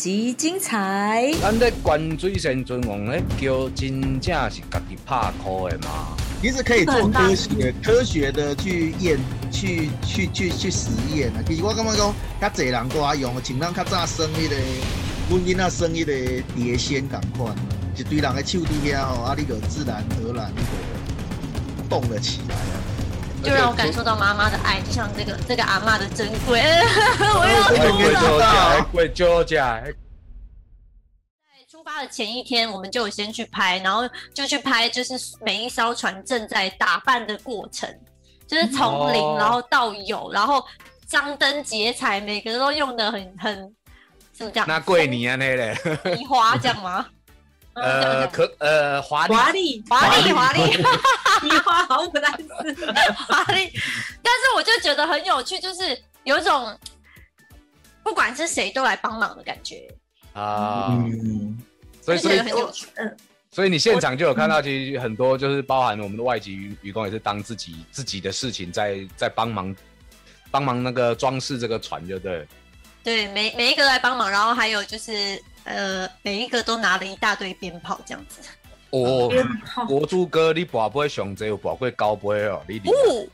当当，本集精彩。咱咧关水仙尊王咧叫真正是家己拍箍的嘛？其实可以做科学、科学的去验、去去去去实验啊。其实我感觉讲，较侪人都爱用，像咱较早生迄个，阮囡仔生迄个碟仙共款，一堆人的手底遐吼，啊，你就自然而然那个动了起来啊。就让我感受到妈妈的爱，就像这个这个阿嬷的珍贵。我贵要哭了。价，贵酒价。在出发的前一天，我们就先去拍，然后就去拍，就是每一艘船正在打扮的过程，就是从零然后到有，然后张灯结彩，每个都用的很很怎么讲？那贵你啊那嘞？移花这样吗？呃，可呃华丽。华丽，华丽华丽，你花好不难吃。华丽，但是我就觉得很有趣，就是有一种不管是谁都来帮忙的感觉，啊，嗯，所以所以很有趣。嗯，所以你现场就有看到，其实很多就是包含我们的外籍渔渔工也是当自己自己的事情在在帮忙帮忙那个装饰这个船，就对了。对，每每一个都来帮忙，然后还有就是呃，每一个都拿了一大堆鞭炮这样子。哦，国柱哥，你跋杯上济有跋过高杯哦，你哦，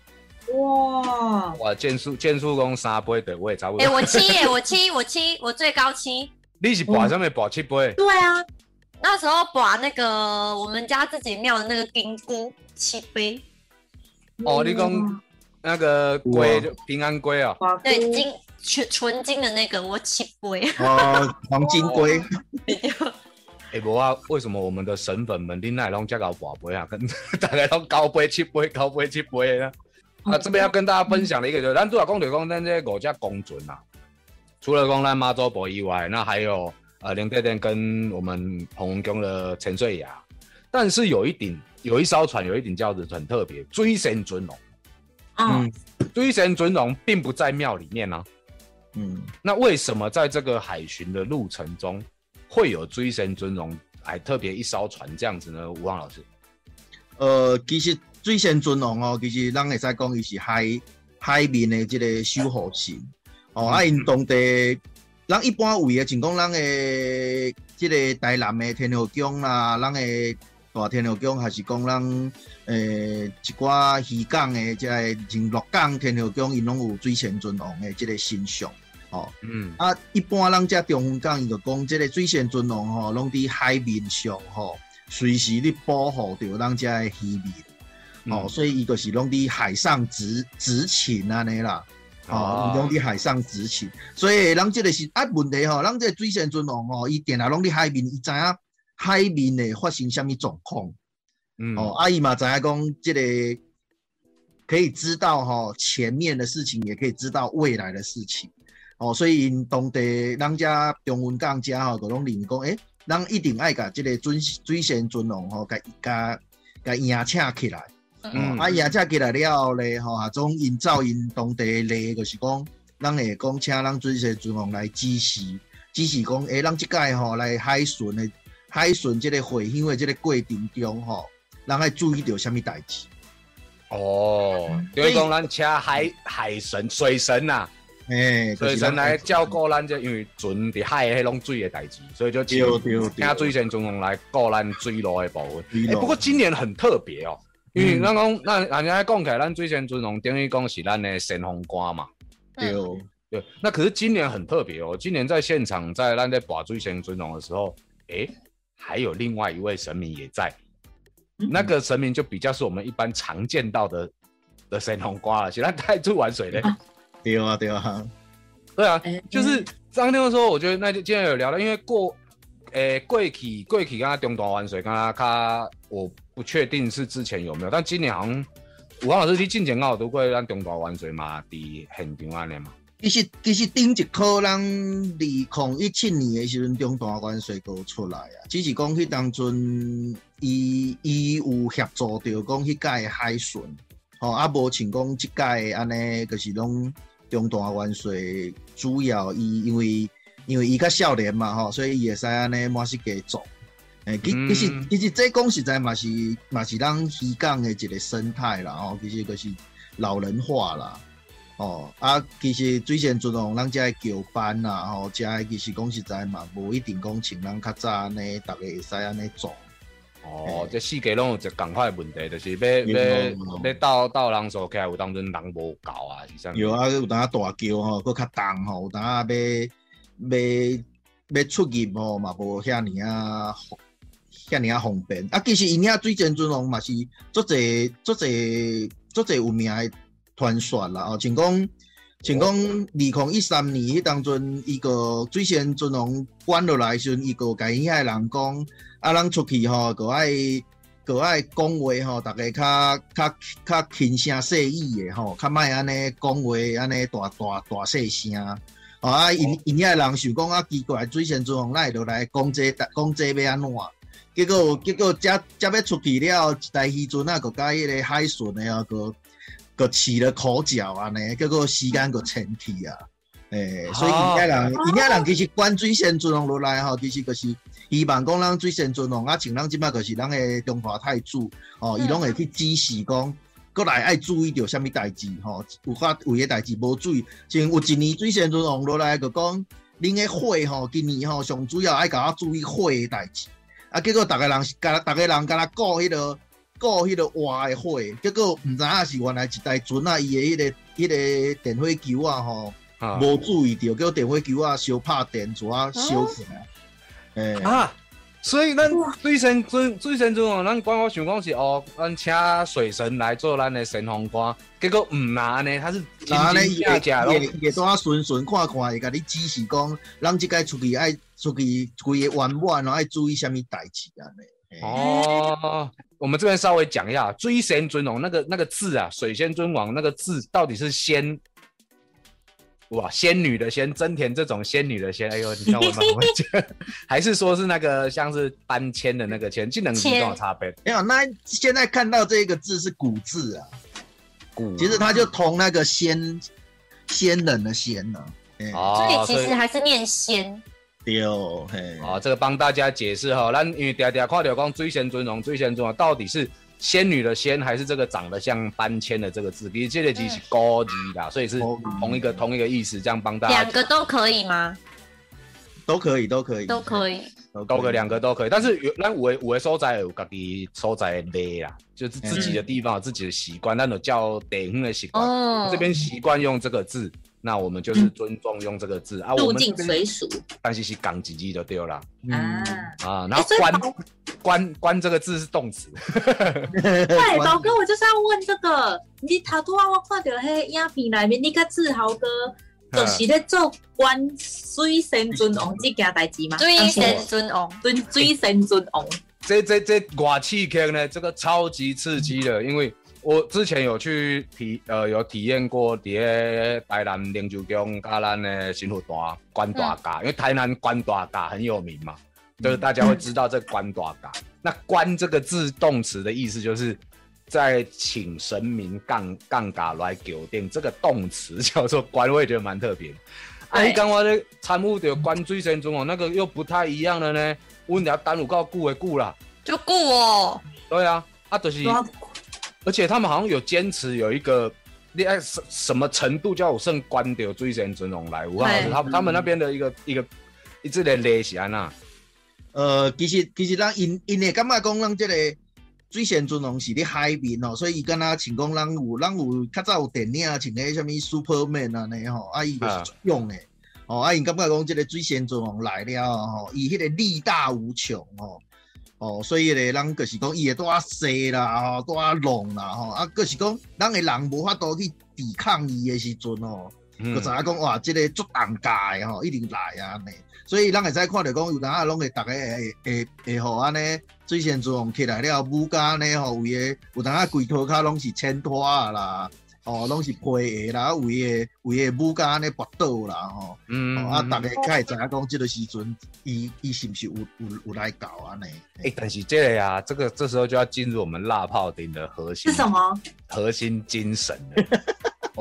哇，哇，剑术剑术功三杯的，我也差不多哎、多。我七耶，我七，我七，我最高七。你是跋上面跋七杯？对啊，那时候把那个我们家自己庙的那个金菇七杯，哦，你讲那个龟就平安龟哦。对，金纯纯金的那个我七杯。哦，黄金龟，哎，无啊，为什么我们的神粉们恁奈拢这搞跋杯啊？跟 大家都高杯七杯，高杯七杯呢？啊，这边要跟大家分享的一个就是，咱主要讲就讲咱这五只公船啊，除了讲咱妈祖婆以外，那还有呃林爹爹跟我们洪文宫的陈穗雅，但是有一顶有一艘船有一顶叫做很特别，追神尊龙。嗯，追神尊龙并不在庙里面啊，嗯，那为什么在这个海巡的路程中会有追神尊荣，还特别一艘船这样子呢？吴旺老师，呃，其实水神尊荣哦，其实咱会使讲伊是海海面的这个守护神。哦，啊，因当地咱一般为的，像讲咱的即个台南的天后宫啦，咱的大天后宫，还是讲咱诶一寡渔港的即个像鹿港天后宫，因拢有水仙尊王的即个形象哦。嗯，啊，一般咱遮中分港伊就讲，即个水仙尊龙吼，拢伫海面上吼，随时咧保护着咱遮的渔民。哦，嗯。所以伊就是拢伫海上执执勤安尼啦，哦拢伫海上执勤，所以咱即个是啊问题吼，咱这个水仙尊龙吼，伊定啊拢伫海面，伊知影海面会发生啥物状况，嗯，哦，啊伊嘛知影讲即个可以知道吼前面的事情，也可以知道未来的事情，哦，所以因当地咱遮中文讲遮吼，就拢认为讲，诶，咱一定爱甲即个准水仙尊王吼，甲甲甲迎请起来。嗯啊，也才起来了后咧，吼，啊，种因造因当地的例，就是讲，咱会讲请咱水仙尊王来指示，指示讲，诶、咱即届吼来海巡的海巡即个会乡的即个过程中吼，咱爱注意到啥物代志？哦，就是讲咱请海海神、水神呐、诶、水神来照顾咱这，因为船伫海的迄种水的代志，所以就请对对对请水神尊龙来顾咱水路的部分。哎，不过今年很特别哦，因为嗯咱讲，那人家讲起来，咱水仙尊龙等于讲是咱的神风官嘛。对，对，那可是今年很特别哦，今年在现场在咱在把水仙尊龙的时候，诶，还有另外一位神明也在，嗯 那个神明就比较是我们一般常见到的的神红瓜了，其他太出玩水嘞。啊对啊，对啊，对啊，哎就是张天说，我觉得那就今天有聊到，因为过，诶、过去过去跟他中大玩水，跟他他我不确定是之前有没有，但今年好像武汉老师去进前刚好都过咱中大玩水嘛，伫现场安尼嘛。其实其实顶一科咱二零一七年的时阵，中大关税都出来啊，只是讲迄当阵伊伊有协助着讲迄届的海巡，吼、啊无像讲即届安尼，就是拢中大关税主要伊因为因为伊较少年嘛吼，所以伊会使安尼满世界做。诶，其嗯其实其实这讲实在嘛是嘛是咱香港的一个生态啦吼，其实就是老人化啦。哦啊，其实水仙尊王咱遮的桥班啦，吼，遮的其实讲实在嘛，无一定讲像咱较早安尼，逐个会使安尼做。哦，这世界拢有一共款的问题，就是要要要到到人所起来，有当阵人无够啊，是啥？有啊，有当啊大桥吼，佫较重吼，有当啊要要要出入吼嘛，无遐尔啊遐尔啊方便。啊，其实伊遐水仙尊王嘛是足侪足侪足侪有名的传说啦，哦，像讲像讲二零一三年迄当阵，伊个水仙尊王关落来时阵，伊个甲因遐人讲。啊，咱出去吼，个爱个爱讲话吼，大家较较较轻声细语的吼，较莫安尼讲话安尼大大大细声。啊，因因遐人想讲啊，奇怪，水仙尊王来落来讲这讲这要安怎？结果结果，才才要出去了，一台渔船啊，个甲迄个海巡的啊，个个起了口角安尼，结果时间个前提啊。诶，所以因遐人因遐人其实管水仙尊王落来吼，其实就是。希望讲咱水仙尊王啊，像咱即摆就是咱诶中华太祖哦，伊拢会去指示讲，过来爱注意着虾米代志吼，有法有诶代志无注意，像有一年水仙尊王落来就讲，恁诶火吼，今年吼上主要爱甲我注意火诶代志，啊，结果逐个人是甲逐个人甲他顾迄个顾迄个活诶火，结果毋知影是原来一台船啊，伊诶迄个迄个电火球啊吼，无注意着，叫电火球啊烧拍电纸烧起来。啊，所以咱水神尊水神尊哦，咱官方想讲是哦，咱请水神来做咱的神风官，结果毋拿呢，他是拿呢也也也都啊顺顺看看，会甲你指示讲，咱即个出去爱出去规个弯弯，然后爱注意虾米代志安尼？哦，我们这边稍微讲一下，追仙尊王，那个那个字啊，水仙尊王那个字到底是仙？哇，仙女的仙，真田这种仙女的仙，哎呦，你看我怎么讲？还是说是那个像是搬迁的那个迁，技能跟我差别？没有，那现在看到这个字是古字啊，古，其实它就同那个仙仙人的仙呢。哦，所以其实还是念仙。对，嘿，哦，这个帮大家解释哈，咱因为嗲嗲看到讲追仙尊荣，追仙尊荣到底是？仙女的仙还是这个长得像搬迁的这个字，比这个字是高级的，所以是同一个同一个意思，这样帮大家。两个都可以吗？都可以，都可以，都可以，都可以两个都可以。但是有那五五个所在有自己所在的啦，就是自己的地方有自己的习惯，那种叫地方的习惯。哦，这边习惯用这个字，那我们就是尊重用这个字啊。入境随俗，但是是港几句就丢了。嗯啊，然后关。关关这个字是动词。对，宝哥，我就是要问这个。你头拄啊，我看到迄影片内面，你个志豪哥就是咧做关水神尊王这件代志嘛？水神尊王，尊水神尊王。这这这外刺激呢？这个超级刺激的，因为我之前有去体呃有体验过，伫台南灵州宫加咱的新福大关大架，因为台南关大架很有名嘛。就是大家会知道这关大嘎，那关这个字动词的意思就是在请神明杠杠嘎来酒店，这个动词叫做关，我也觉得蛮特别。哎，刚我的参悟的关最神中哦，那个又不太一样了呢。问你要单独告顾的顾啦，就顾哦。对啊，啊就是，而且他们好像有坚持有一个，你爱什什么程度叫我剩关掉最神尊龙来？吴老师，他他们那边的一个一个一直的类型啊。呃，其实其实咱因因会感觉讲咱这个水仙尊龙是伫海边哦，所以伊敢若像讲咱有咱有较早有电影像迄啥物 Superman 啊呢吼，啊伊就是用诶，哦啊因感觉讲即个水仙尊王来了吼，伊迄个力大无穷吼，哦所以咧咱就是讲伊会多啊细啦吼，多啊 long 啦吼，啊就是讲咱诶人无法度去抵抗伊诶时阵吼，就知影讲哇，即个足重大诶吼，一定来啊呢。所以咱会使看到讲，有当啊，拢会逐个会会会互安尼水仙尊王起来了，武家呢吼，有诶有当啊，规套骹拢是千拖啊啦，哦，拢是配的啦，为的为的武家安尼跋倒啦吼，嗯，啊，逐个较会知影讲，即个时阵，伊伊是毋是有有有来搞安尼？诶，但是这个呀，这个这时候就要进入我们辣炮顶的核心是什么？核心精神。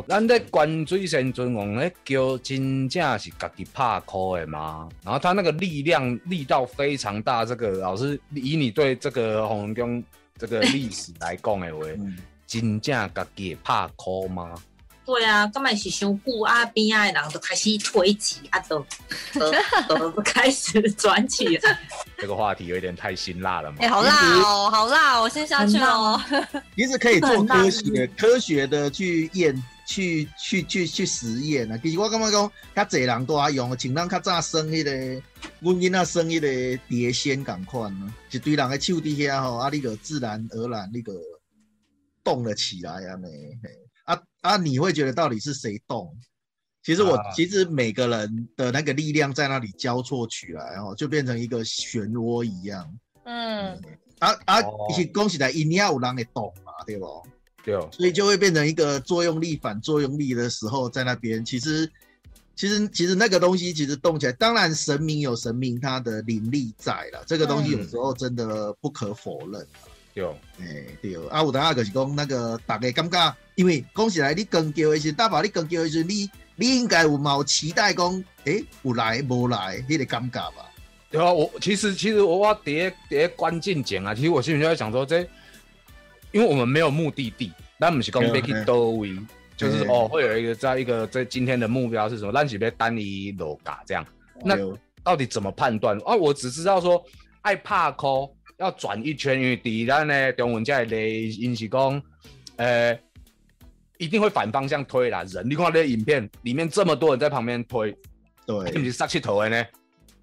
咱在关水仙尊王咧叫真正是家己拍苦的吗？然后他那个力量力道非常大，这个老师以你对这个红宫这个历史来讲的话，真正家己拍苦吗？对啊，根本是伤久啊，边啊的人就开始推挤啊，都 都都开始转起来。这个话题有点太辛辣了嘛 哎、。好辣哦，好辣哦，先下去哦。其实可以做科学科学的去验去去去去实验啊。其实我感觉讲，较侪人都爱用，像咱较早生迄、个，阮囡仔生迄个碟仙共款啊，一堆人的手伫遐吼，啊，你个自然而然那个动了起来啊，没，啊啊，你会觉得到底是谁动？其实我、啊。其实每个人的那个力量在那里交错起来哦，就变成一个漩涡一样。嗯，啊啊哦，是恭喜在因也有人会动嘛，对不？对，所以就会变成一个作用力反作用力的时候，在那边。其实其实其实那个东西其实动起来，当然神明有神明他的灵力在了，这个东西有时候真的不可否认。对，哎、对，啊，有当下就是讲那个大家感觉，因为讲起来你更叫的时候，大宝你更叫的时候，你你应该有冇期待讲，诶、有来无来，迄、个感觉吧？对啊，我其实其实我我第一第一关进前啊，其实我心里就在想说，这因为我们没有目的地，咱不是讲要去对多位，就是对。哦，会有一个在一个在今天的目标是什么，咱是要单一楼嘎这样，那到底怎么判断？啊？我只知道说爱怕抠要转一圈，因为第一咱呢中文这的类因是讲，呃，一定会反方向推啦。人你看那个影片里面这么多人在旁边推，对那不对，是杀气头的呢？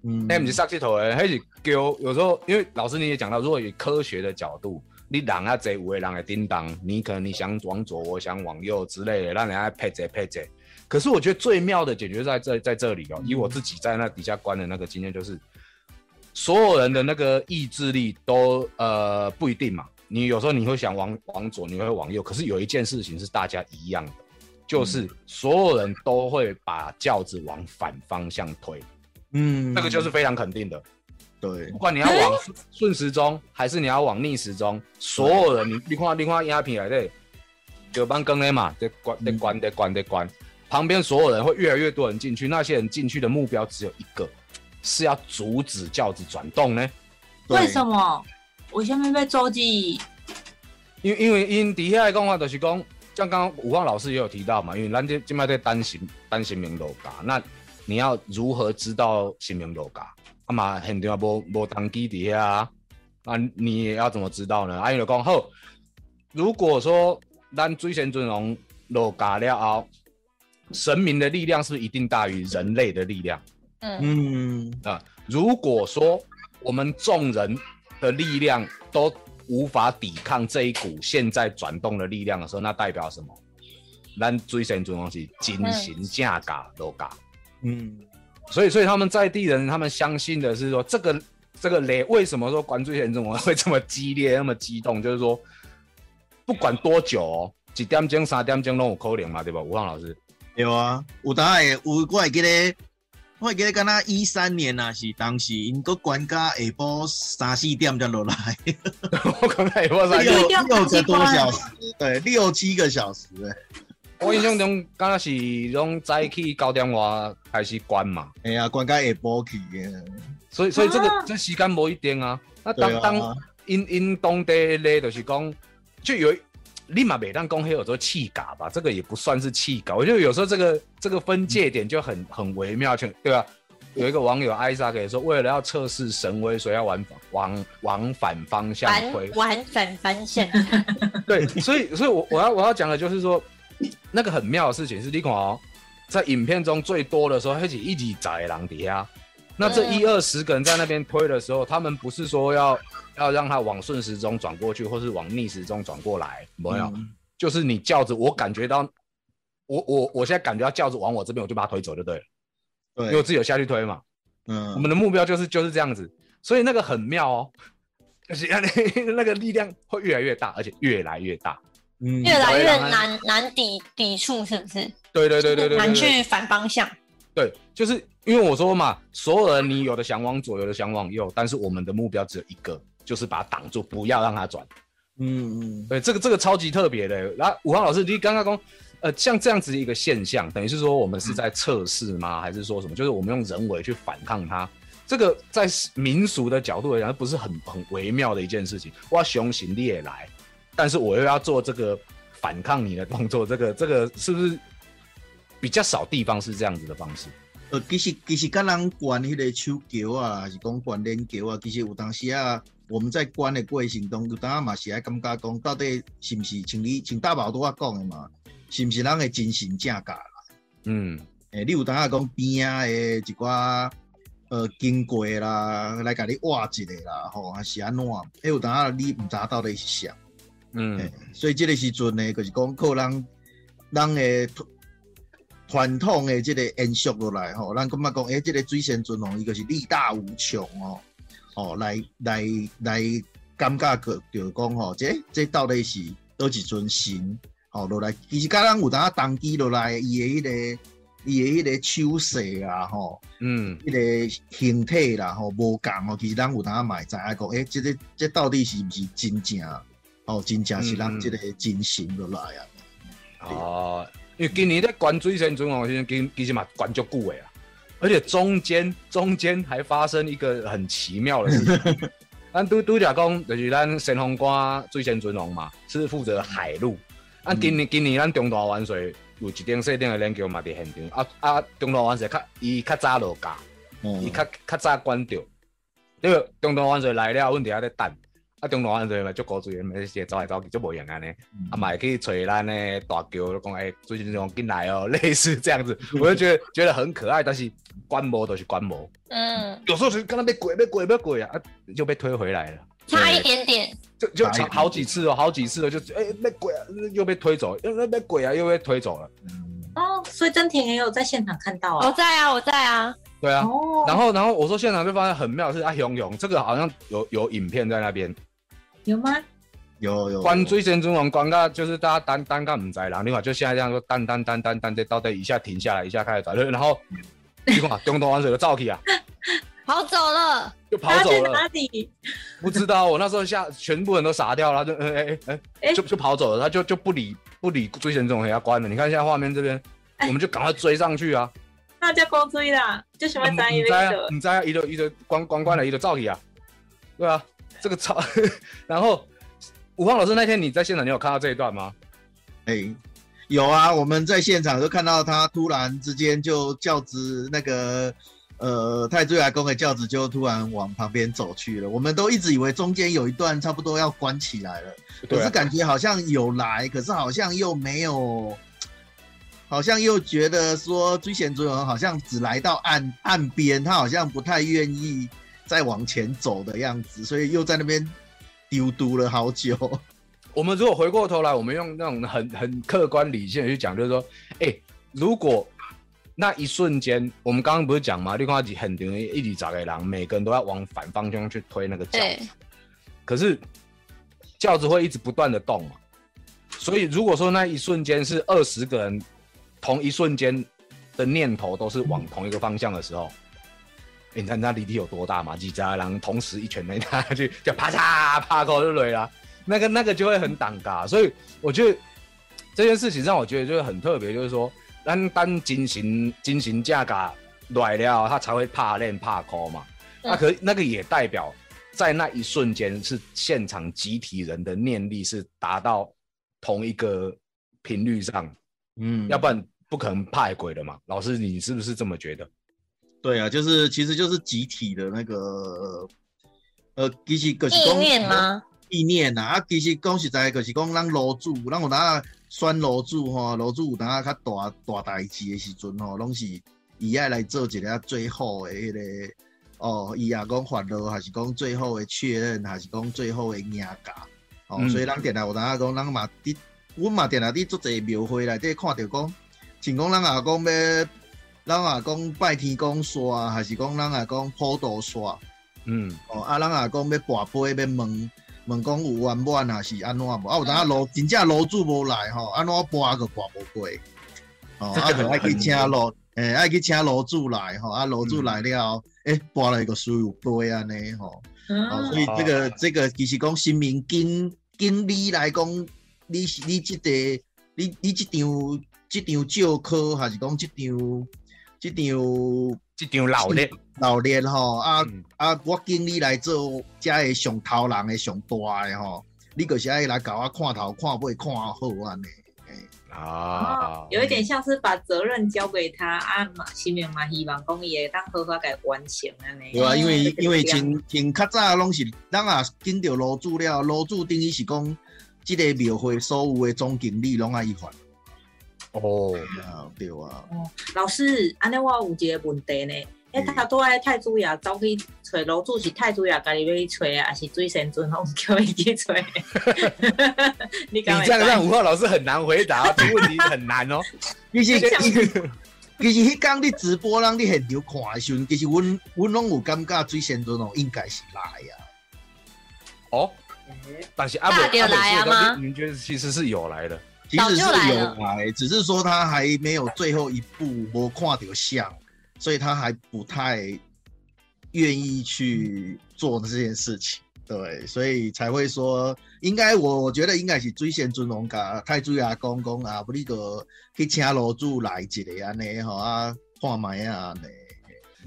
嗯那不是杀气头的，还是叫有时候，因为老师你也讲到，如果以科学的角度。你人啊，这有的人的叮当，你可能你想往左，我想往右之类的，让人家配着配着。可是我觉得最妙的解决在这在这里哦，以我自己在那底下关的那个经验，就是所有人的那个意志力都呃不一定嘛。你有时候你会想往往左，你会往右，可是有一件事情是大家一样的，就是所有人都会把轿子往反方向推，嗯。这个就是非常肯定的。对。不管你要往顺顺时钟，还是你要往逆时钟，所有人你你看你看鸦片来的，九班更的嘛，得关得关得关得关，旁边所有人会越来越多人进去，那些人进去的目标只有一个，是要阻止轿子转动呢。为什么？我下面被周记？因因为因底下的讲话就是讲，像刚刚武旺老师也有提到嘛，因为咱这今麦在单行单行明楼嘎，那你要如何知道新明楼嘎？啊嘛现场无无当机底下啊，那你也要怎么知道呢？啊，因为讲好，如果说咱最先尊龙楼嘎了后，神明的力量是不是一定大于人类的力量？嗯嗯啊，如果说我们众人的力量都无法抵抗这一股现在转动的力量的时候，那代表什么？咱水神尊龙是金行价嘎都嘎。嗯所以，所以他们在地人，他们相信的是说，这个这个雷为什么说关注严重会这么激烈、那么激动？就是说，不管多久哦，几点钟、三点钟都有可能嘛，对吧？吴浪老师，有啊，有当会有，我会记得，我会记得，敢若一三年啊，是当时因个关家下晡三四点才落来，我刚才我才六一定要六个多小时，对，六七个小时，哎我印象中，刚刚是拢早起九点外开始关嘛，哎呀，关家下晡去的，所以所以这个、啊。这时间不一定啊。那当、啊。当因因当地咧，就是讲，就有立马每当公黑有时候气嘎吧，这个也不算是气嘎，我觉得有时候这个这个分界点就很很微妙，就对吧？有一个网友艾莎给说，为了要测试神威，所以要往往往反方向推玩。玩反方向，对，所以所以我我要我要讲的就是说，那个很妙的事情是，你看哦，在影片中最多的时候，而且一起在狼底下，那这嗯一二十个人在那边推的时候，他们不是说要要让他往顺时钟转过去，或是往逆时钟转过来，没有，嗯就是你轿子，我感觉到，我我我现在感觉到轿子往我这边，我就把它推走就对了，对因为我，自己有下去推嘛。嗯我嗯们的目标就是就是这样子，所以那个很妙哦，就是那个 力量会越来越大，而且越来越大。嗯越来越难难抵抵触，是不是？对对对对对对对难去反方向。对，就是因为我说嘛，所有人你有的想往左，有的想往右，但是我们的目标只有一个，就是把它挡住，不要让它转。嗯嗯对，这个这个超级特别的。然后武浩老师，你刚刚说，呃，像这样子一个现象，等于是说我们是在测试吗？还是说什么？就是我们用人为去反抗它？这个在民俗的角度来讲，不是很很微妙的一件事情。我要雄行你也来，但是我又要做这个反抗你的动作，这个这个是不是比较少地方是这样子的方式。呃，其实其实跟人关迄个手球啊，还是讲关链球啊，其实有当时啊，我们在关的过程中，有当啊嘛是爱感觉讲，到底是毋是像你像大宝拄啊讲的嘛，是毋是咱的真心正价啦？嗯，诶、你有当啊讲边啊的一寡呃经过啦，来甲你挖一个啦，吼，还是安怎？诶，有当啊你毋知到底是啥？嗯欸，所以这个时阵呢，就是讲靠咱咱的传传统的这个延续落来吼，咱感觉讲，诶、这个水仙尊哦，伊就是力大无穷哦，哦，来来来，感觉个就讲吼，这这到底是倒一尊神？吼、落来，其实甲咱有当啊当机落来，伊的迄、个伊的迄个手势啊，吼、嗯，迄个形体啦，吼无共吼，其实咱有当啊嘛会知影讲，诶、这个这到底是毋是真正？哦，真正是咱即个真神落来啊。哦，因为今年在关水仙尊王先生，其其实嘛关足久的啊，而且中间中间还发生一个很奇妙的事情。咱拄拄则讲，就是咱神风关水仙尊王嘛，是负责海陆。啊，今年今年咱中大湾水有一顶细顶的链桥嘛伫现场，啊啊，中大湾水较伊较早落架，伊嗯，较较早关掉。因为中大湾水来了，阮伫遐咧等。啊，中大湾水嘛足高水，咪是走来走去足无用安尼。啊，嘛会去找咱的大桥，讲诶，最近这种进来哦，类似这样子，我就觉得觉得很可爱，但是观摩都是观摩，嗯，有时候是跟他被鬼被鬼被鬼啊，啊就被推回来了，差一点点，就就差好几次哦，好几次哦，就哎、被鬼啊，又被推走，又被鬼啊，又被推走了，哦，所以真田也有在现场看到啊。我在啊，我在啊，对啊。哦，然后，然后我说现场就发现很妙的是啊，熊勇这个好像有有影片在那边，有吗？有有关追神尊王关到，就是大家单单干唔知啦，另外就现在这样说单单单单单这到底一下停下来，一下开始转，然后你看中东湾水的照起啊，跑走了，就跑走了。哪里？不知道，我那时候下全部人都傻掉了，就哎哎哎哎就就跑走了，他就就不理不理追神这种人家关了。你看现在画面这边，哎我们就赶快追上去啊！大家光追啦，就喜欢单一你知啊个，。你知啊，一个一个关关关了，一个照起啊，对啊，这个超。然后武芳老师那天你在现场，你有看到这一段吗？哎、有啊，我们在现场就看到他突然之间就轿子那个呃太岁来公的轿子就突然往旁边走去了，我们都一直以为中间有一段差不多要关起来了，可是感觉好像有来，可是好像又没有。好像又觉得说追贤主人好像只来到岸岸边，他好像不太愿意再往前走的样子，所以又在那边丢嘟了好久。我们如果回过头来，我们用那种很很客观理性的去讲，就是说，哎、如果那一瞬间，我们刚刚不是讲吗？你看很多一起找个狼，每个人都要往反方向去推那个轿对子，可是轿子会一直不断的动嘛，所以如果说那一瞬间是二十个人同一瞬间的念头都是往同一个方向的时候，欸你看那离地有多大嘛？几家人同时一拳没打下去，就啪嚓啪口就累了，那个那个就会很挡嘎。所以我觉得这件事情让我觉得就是很特别，就是说，单单进行进行价格来了，他才会怕练怕抠嘛。那、嗯可那个也代表在那一瞬间是现场集体人的念力是达到同一个频率上，嗯要不然不可能怕鬼的嘛。老师，你是不是这么觉得？对啊，就是其实就是集体的那个，呃，其实就是意念吗？意念啊，啊，其实讲实在，就是讲咱楼主，咱有当选楼主吼，楼主有当较大大代志的时阵吼，拢是伊爱来做一个最后的迄、个哦，伊也讲发落，还是讲最后的确认，还是讲最后的赢家。哦，嗯所以咱定来有当讲，咱嘛伫，阮嘛定来伫足侪庙会内底看着讲，像讲咱也讲要，咱也讲拜天公煞，还是讲咱也讲普渡煞。嗯，哦，啊，咱也讲要跋杯，要问问讲有圆满还是安怎无？啊，有当啊楼真正楼主无来吼，安怎跋个跋无过？哦，啊，就爱去请楼，诶，爱去请楼主来吼，啊，楼主来了，诶，跋了一个所有杯安尼吼。哦，所以这个这个其实讲新民经经理来讲，你是你即、个你你即张即张教科，还是讲即场即场这场老练，老练吼啊？嗯啊，我经理来做遮个上头人的上大的吼，你就是爱来甲我看头看尾看好安尼。啊，有一点像是把责任交给他啊嘛，心里嘛希望讲伊会当好好给完成安尼。对啊，因为因为前前较早拢是咱啊跟着楼主了，楼主等于是讲，即个庙会所有的总经理拢爱伊还。哦，啊，对啊，哦，老师，安尼我有一个问题呢。迄他都爱太子爷走去找楼主是太子爷家己要去找啊，还是最神尊拢叫伊去找？你这样让吴浩老师很难回答，这个问题很难哦。其实 其实其实迄天你直播，让你现场看的时阵，其实阮阮拢有感觉最先尊哦，应该是来啊。哦，但是阿大北有来啊吗你们觉得其实是有来的？其实是早就来有了来，只是说他还没有最后一步没看到像，所以他还不太愿意去做这件事情。对，所以才会说，应该我我觉得应该是追先尊龙甲太子爷公公啊，不你个去请楼主来一个安尼吼啊，看卖啊安尼。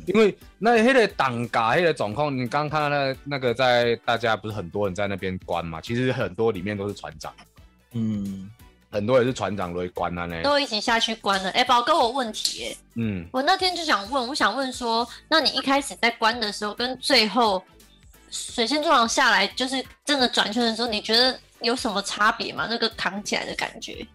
因为那那个党嘎那个状况，你刚刚看到那个那个在大家不是很多人在那边关嘛？其实很多里面都是船长，嗯，很多也是船长都会关了呢。都一起下去关了。哎、宝哥，我问题哎，嗯，我那天就想问，我想问说，那你一开始在关的时候，跟最后水仙座长下来，就是真的转圈的时候，你觉得有什么差别吗？那个扛起来的感觉？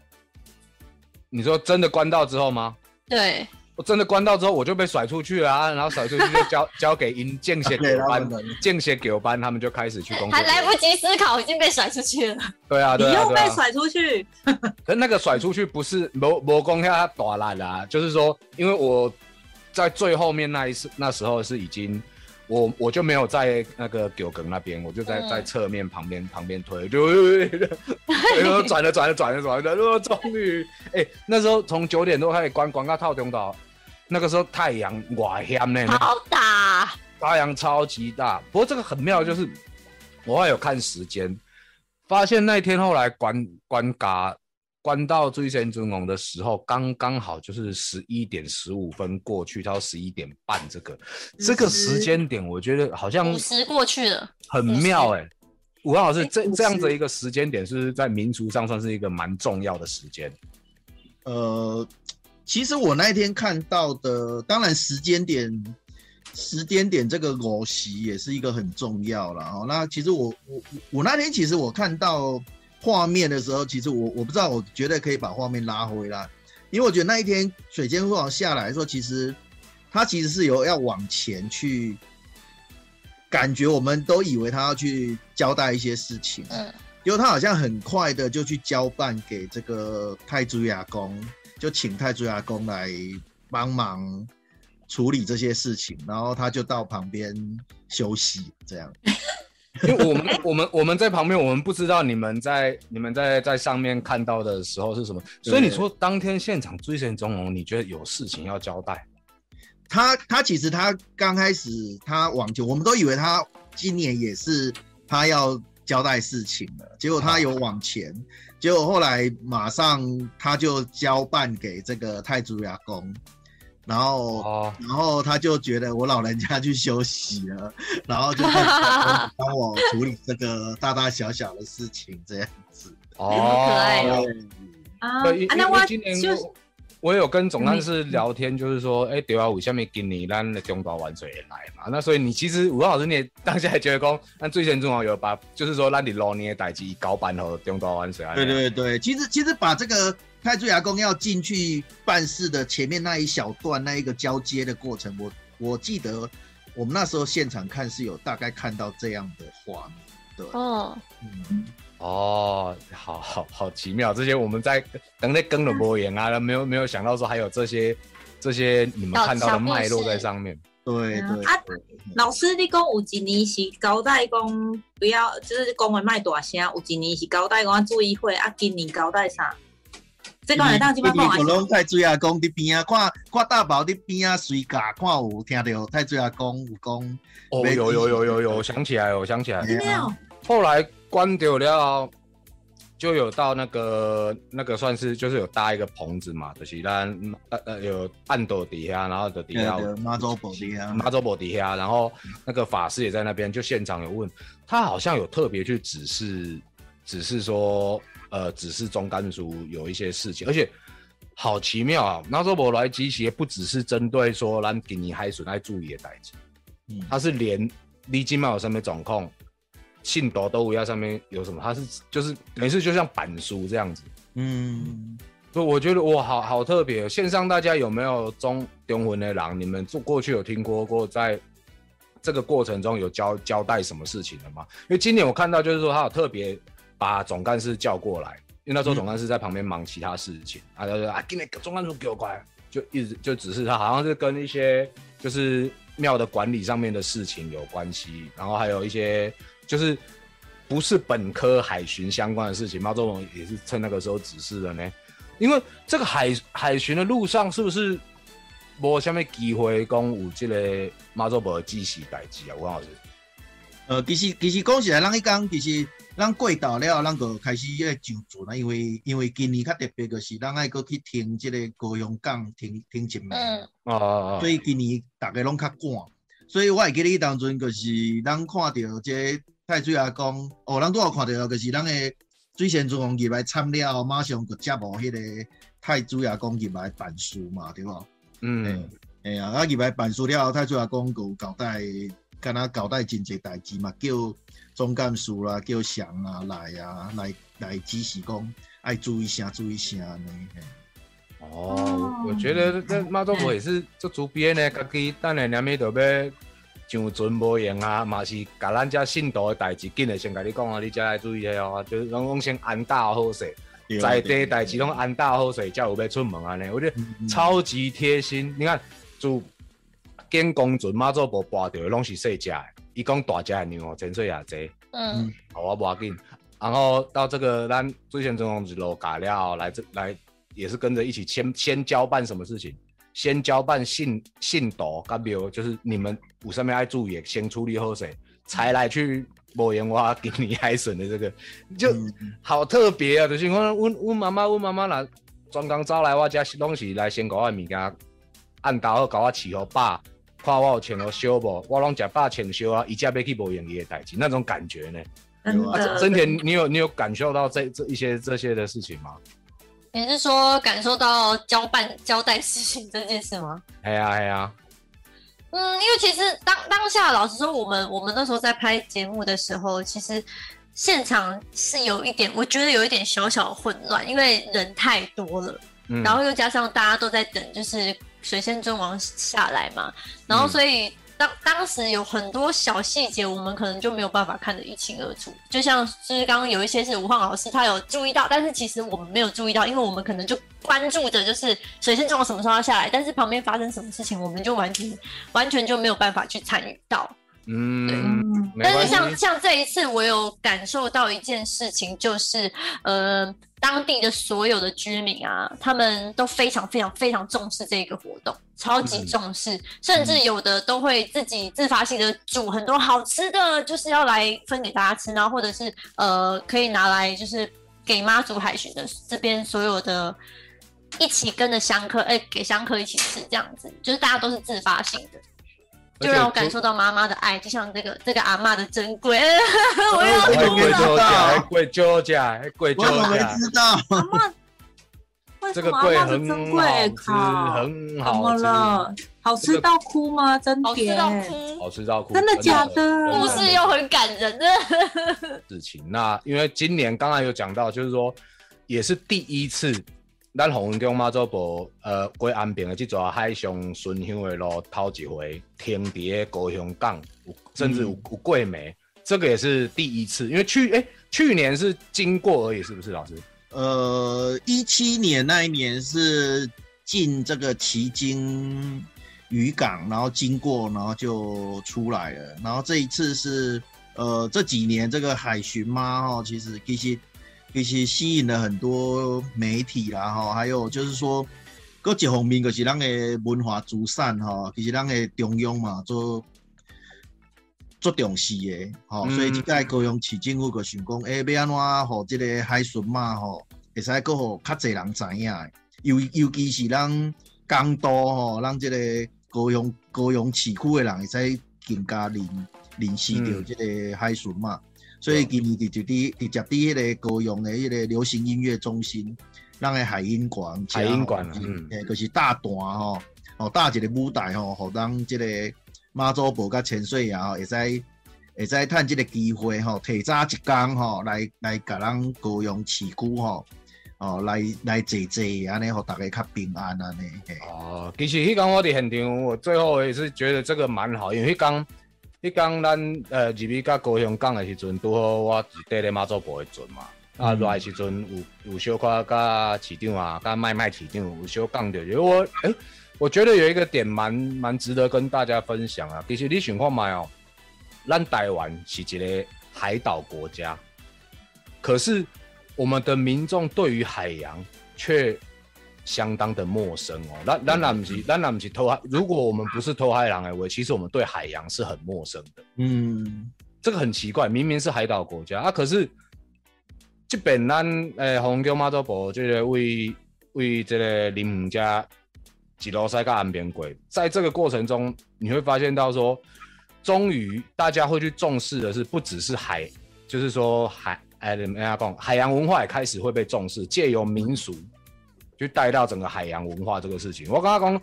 你说真的关到之后吗？对，我真的关到之后，我就被甩出去了啊，然后甩出去就交交给营见血 对九班他们，见血九班他们就开始去工作。还来不及思考，已经被甩出去了。对啊，你。又被甩出去，可是那个甩出去不是魔魔攻下他打烂啦，就是说，因为我在最后面那一次那时候是已经，我我就没有在那个九梗那边，我就在嗯在侧面旁边旁边推，就然后转了转了转了转了，然后终于，哎，那时候从九点多开始关，关到套中岛，那个时候太阳哇险呢，好大，太阳超级大。不过这个很妙，就是我还有看时间，发现那天后来关关嘎关到最先尊龙的时候，刚刚好就是十一点十五分过去到十一点半，这个这个时间点，我觉得好像五十过去了。很妙哎、武汉老师，哎50这这样子一个时间点，是不是在民族上算是一个蛮重要的时间？呃，其实我那一天看到的，当然时间点，时间点这个偶席也是一个很重要了哦。那其实我我我那天其实我看到画面的时候，其实我我不知道，我觉得可以把画面拉回来，因为我觉得那一天水间会往下来的时候，其实他其实是有要往前去，感觉我们都以为他要去交代一些事情，嗯，因为他好像很快的就去交办给这个太祖亚公，就请太祖阿公来帮忙处理这些事情，然后他就到旁边休息，这样。因为我们我们我们在旁边，我们不知道你们在你们在在上面看到的时候是什么，所以你说当天现场追神中龙，你觉得有事情要交代？他他其实他刚开始他往前，我们都以为他今年也是他要交代事情了，结果他有往前，结果后来马上他就交办给这个太祖牙公，然后哦，然后他就觉得我老人家去休息了，然后就帮我处理这个大大小小的事情，这样子。哦，可爱哦。啊，那我今年就是我我有跟总干事聊天，就是说，哎、对啊，为什么今年咱的中岛玩水也来嘛？那所以你其实吴老师你也当下也觉得讲，那最先重要有把，就是说咱的老年的代志搞办和中岛玩水啊。对对对，其实其实把这个太祖牙公要进去办事的前面那一小段那一个交接的过程，我我记得我们那时候现场看是有大概看到这样的画面。对，哦，嗯，哦，好好好奇妙，这些我们在等在更了播言啊，没有没有想到说还有这些这些你们看到的脉络在上面。对对啊老师，你讲有一年是交代讲不要，就是讲话卖大声；有一年是交代讲注意会，啊，今年交代啥？这个会当即摆讲就拢啊？太追阿公伫边啊，看看大宝伫边啊随驾，看有听到太追阿公有讲，哦，没有有有有有，想起来了，我想起来了。真的哦，后来关掉了，就有到那个那个算是就是有搭一个棚子嘛，就是咱呃呃有暗斗底下，然后的底下有妈祖宝的啊，马祖伯底下，然后那个法师也在那边，就现场有问他，好像有特别去指示指示说，呃指示中干叔有一些事情，而且好奇妙啊！那时候我来机协不只是针对说让给你海损爱注意的代志，嗯它是连你今有上面总控信斗都无要上面有什么，它是就是等于是就像板书这样子。嗯，所以我觉得哇，好好特别。线上大家有没有中中魂的狼？你们做过去有听过过，在这个过程中有交交代什么事情了吗？因为今年我看到就是说他有特别把总干事叫过来，因为那时候总干事在旁边忙其他事情，啊，他就说啊，今天总干事给我过来，就一直就只是他好像是跟一些就是庙的管理上面的事情有关系，然后还有一些就是。不是本科海巡相关的事情，毛周龙也是趁那个时候指示的呢。因为这个海海巡的路上，是不是无什么机会讲有这个马祖伯指示代志啊？吴老师，呃，其实其实讲起来，咱迄讲其实咱过到了，咱就开始咧上船啦。因为因为今年较特别，就是咱爱搁去停即个高雄港停停一暝，嗯，哦哦所以今年逐个拢较赶。所以我会记得当阵就是咱看到这太水阿公，哦，咱拄好看到就是咱的水仙尊王入来参了，马上就接无迄个太水阿公入来办事嘛，对无？嗯，哎呀，啊入来办事了，太水阿公有交代，敢若交代真济代志嘛，叫总干事啦，叫祥啊来啊来来指示讲爱注意啥注意啥呢？嘿哦，我觉得这马祖伯也是做主编呢，家己等下两米就要上船无用啊，嘛是甲咱遮信徒的代志，紧的先甲你讲啊，你才来注意下哦，就是拢拢先安大好势。在地代志拢安大好势，才有要出门安尼，我觉得嗯超级贴心。你看，就建公船马祖无跋着拢是细只的，伊讲大只的牛哦，千岁也济，嗯，好我无要紧。然后到这个咱最前中龙子楼改了，来这来也是跟着一起先先交办什么事情，先交办信信徒甲庙，就是你们有上面爱注意，先处理好势，才来去无言我给你海笋的这个，就。嗯好特别啊！就是我，阮阮妈妈，阮妈妈来专工走来我遮，拢是来先甲我的物件按倒好，甲我饲好饱，看我有穿好烧无，我拢食饱穿烧啊，伊家要去无用伊的代志，那种感觉呢？啊，真的真田，你有你有感受到这这一些这些的事情吗？你是说感受到交办交代事情这件事吗？哎呀哎呀，嗯，因为其实当当下，老实说，我们我们那时候在拍节目的时候，其实现场是有一点，我觉得有一点小小的混乱，因为人太多了，嗯然后又加上大家都在等，就是水仙尊王下来嘛，然后所以当当时有很多小细节，我们可能就没有办法看得一清二楚。就像就是刚刚有一些是吴晃老师他有注意到，但是其实我们没有注意到，因为我们可能就关注着就是水仙尊王什么时候要下来，但是旁边发生什么事情，我们就完全完全就没有办法去参与到。嗯，但是像像这一次，我有感受到一件事情，就是呃，当地的所有的居民啊，他们都非常非常非常重视这个活动，超级重视，甚至有的都会自己自发性的煮很多好吃的，就是要来分给大家吃，然后或者是呃，可以拿来就是给妈祖海巡的这边所有的。一起跟着香客，哎、给香客一起吃，这样子，就是大家都是自发性的，就让我感受到妈妈的爱，就像这个这个阿嬷的珍贵，我要还哭了。贵酒价，还贵酒价，还贵酒我怎么知道？阿嬷，为这个贵很阿嬷的珍好贵？吃，靠，怎么很好吃，了？好吃到哭吗？真好吃甜，到哭，好吃到哭，真的假的？故事又很感人的。事情。那因为今年刚才有讲到，就是说也是第一次，咱红云宫妈祖婆呃过安平的这座海上巡香的路头一回停伫高雄港，有甚至有有过暝，这个也是第一次。因为去哎、去年是经过而已，是不是老师？呃，一七年那一年是进这个旗津渔港，然后经过，然后就出来了。然后这一次是呃这几年这个海巡嘛，哈，其实其实其实吸引了很多媒体啦，吼，还有就是说，搁一方面就是咱的文化资产吼，其实咱的中央嘛做。做重视的，吼、嗯所以即届高雄市政府就想讲，诶、要安怎吼即个海巡嘛，吼，会使搁互较侪人知影的，尤尤其是咱江都吼，咱即个高雄高雄市区的人会使更加认认识到嗯即个海巡嘛。所以今年伫就伫直接伫迄个高雄的迄个流行音乐中心，咱的海音馆，海音馆嗯诶，就是大段吼，哦，搭一个舞台吼，互咱即个妈祖婆甲千岁爷吼，会使会使趁即个机会吼，提早一工吼，来来甲咱高雄市区吼，哦，来来坐坐，安尼互大家较平安安尼。嘿哦，其实迄天我伫现场，我最后也是觉得这个蛮好，因为迄天迄讲咱呃入去甲高雄港的时阵，拄好我是缀咧妈祖婆的阵嘛。啊，嗯来的时阵有有小可甲市长啊，甲麦麦市长有小讲着，因为我诶、我觉得有一个点蛮蛮值得跟大家分享啊。其实你想看卖哦，咱台湾是一个海岛国家，可是我们的民众对于海洋却相当的陌生哦。咱咱然不是，咱然不是偷海，如果我们不是偷海狼的我，其实我们对海洋是很陌生的。嗯，这个很奇怪，明明是海岛国家啊，可是这边咱诶红桥马祖婆这个为为这个林姆家吉罗塞跟岸边鬼，在这个过程中，你会发现到说，终于大家会去重视的是，不只是海，就是说海，哎，讲，海洋文化也开始会被重视，借由民俗去带到整个海洋文化这个事情。我刚刚讲，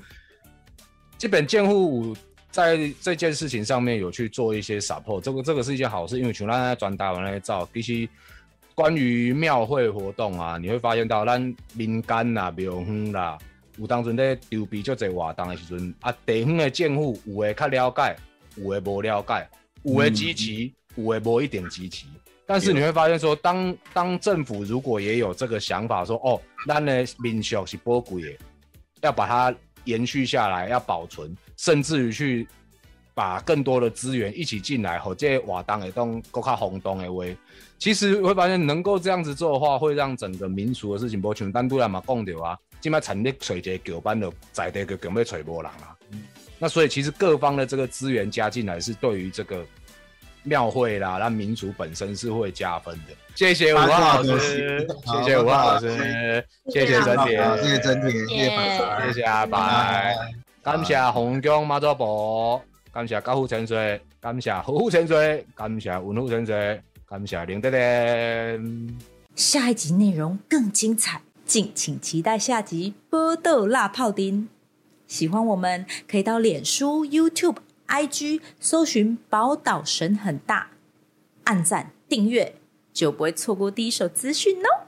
这本建户在这件事情上面有去做一些 support，这个这个是一件好事，因为像咱在转达完那些照，其实关于庙会活动啊，你会发现到咱民间啦、庙方啦，有当阵咧筹备足侪活动的时阵，啊，地方的政府有诶较了解，有诶无了解，有诶支持，有诶无一定支持。但是你会发现说，当当政府如果也有这个想法说，哦，咱的民俗是宝贵的，要把它延续下来，要保存，甚至于去把更多的资源一起进来，或者活动的动更较轰动的话，其实会发现能够这样子做的话，会让整个民俗的事情，无像单独来嘛讲到啊，今麦产力找一个桥班的在地个根本找无人啊。那所以其实各方的这个资源加进来，是对于这个庙会啦，那民俗本身是会加分的。谢谢武汉老师，谢谢武汉老师，谢谢真铁，好，谢谢真铁，谢谢谢谢阿白，感谢洪江妈祖婆，感谢高虎潜水，感谢虎虎潜水，感谢文虎潜水，感谢林德莲。下一集内容更精彩，敬请期待下集《波豆辣泡丁》。喜欢我们可以到脸书、YouTube、IG 搜寻“宝岛神很大”，按赞订阅，就不会错过第一手资讯哦。